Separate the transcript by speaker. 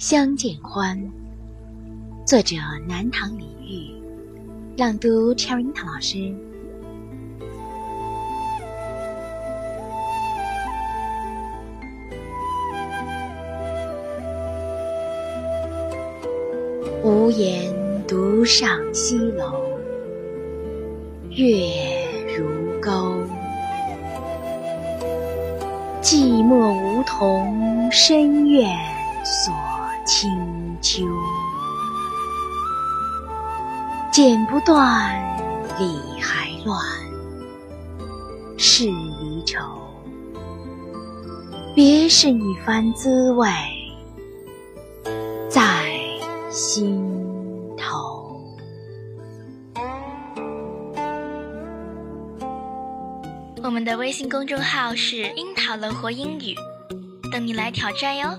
Speaker 1: 相见欢，作者南唐李煜，朗读 Cherry 樱桃老师。无言独上西楼，月如钩。寂寞梧桐深院锁清秋，剪不断，理还乱，是离愁。别是一番滋味在心头。
Speaker 2: 我们的微信公众号是“樱桃乐活英语”，等你来挑战哟。